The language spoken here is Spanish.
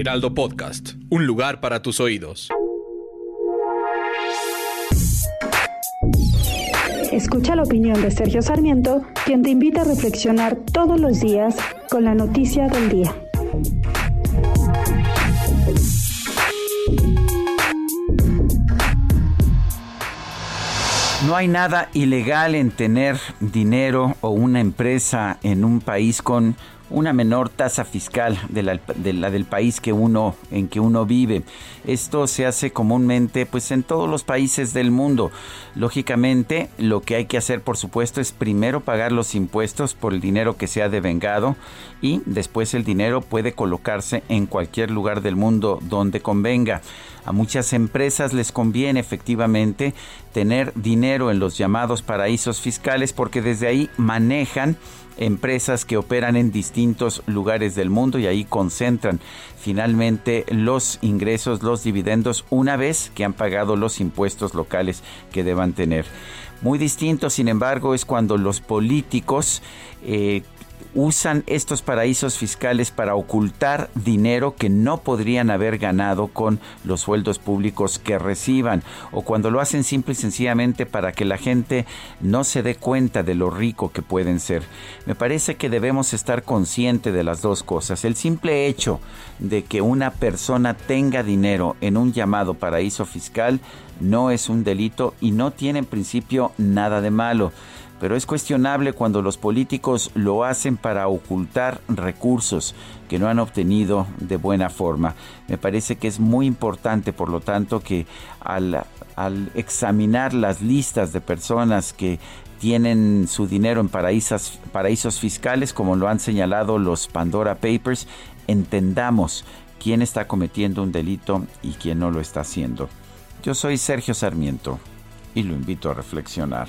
Heraldo Podcast, un lugar para tus oídos. Escucha la opinión de Sergio Sarmiento, quien te invita a reflexionar todos los días con la noticia del día. No hay nada ilegal en tener dinero o una empresa en un país con una menor tasa fiscal de la, de la, del país que uno en que uno vive. Esto se hace comúnmente pues en todos los países del mundo. Lógicamente, lo que hay que hacer por supuesto es primero pagar los impuestos por el dinero que se ha devengado y después el dinero puede colocarse en cualquier lugar del mundo donde convenga. A muchas empresas les conviene efectivamente tener dinero en los llamados paraísos fiscales porque desde ahí manejan empresas que operan en distintos lugares del mundo y ahí concentran finalmente los ingresos, los dividendos, una vez que han pagado los impuestos locales que deban tener. Muy distinto, sin embargo, es cuando los políticos eh, usan estos paraísos fiscales para ocultar dinero que no podrían haber ganado con los sueldos públicos que reciban o cuando lo hacen simple y sencillamente para que la gente no se dé cuenta de lo rico que pueden ser. Me parece que debemos estar conscientes de las dos cosas. El simple hecho de que una persona tenga dinero en un llamado paraíso fiscal no es un delito y no tiene en principio nada de malo pero es cuestionable cuando los políticos lo hacen para ocultar recursos que no han obtenido de buena forma. Me parece que es muy importante, por lo tanto, que al, examinar las listas de personas que tienen su dinero en paraísos fiscales, como lo han señalado los Pandora Papers, entendamos quién está cometiendo un delito y quién no lo está haciendo. Yo soy Sergio Sarmiento y lo invito a reflexionar.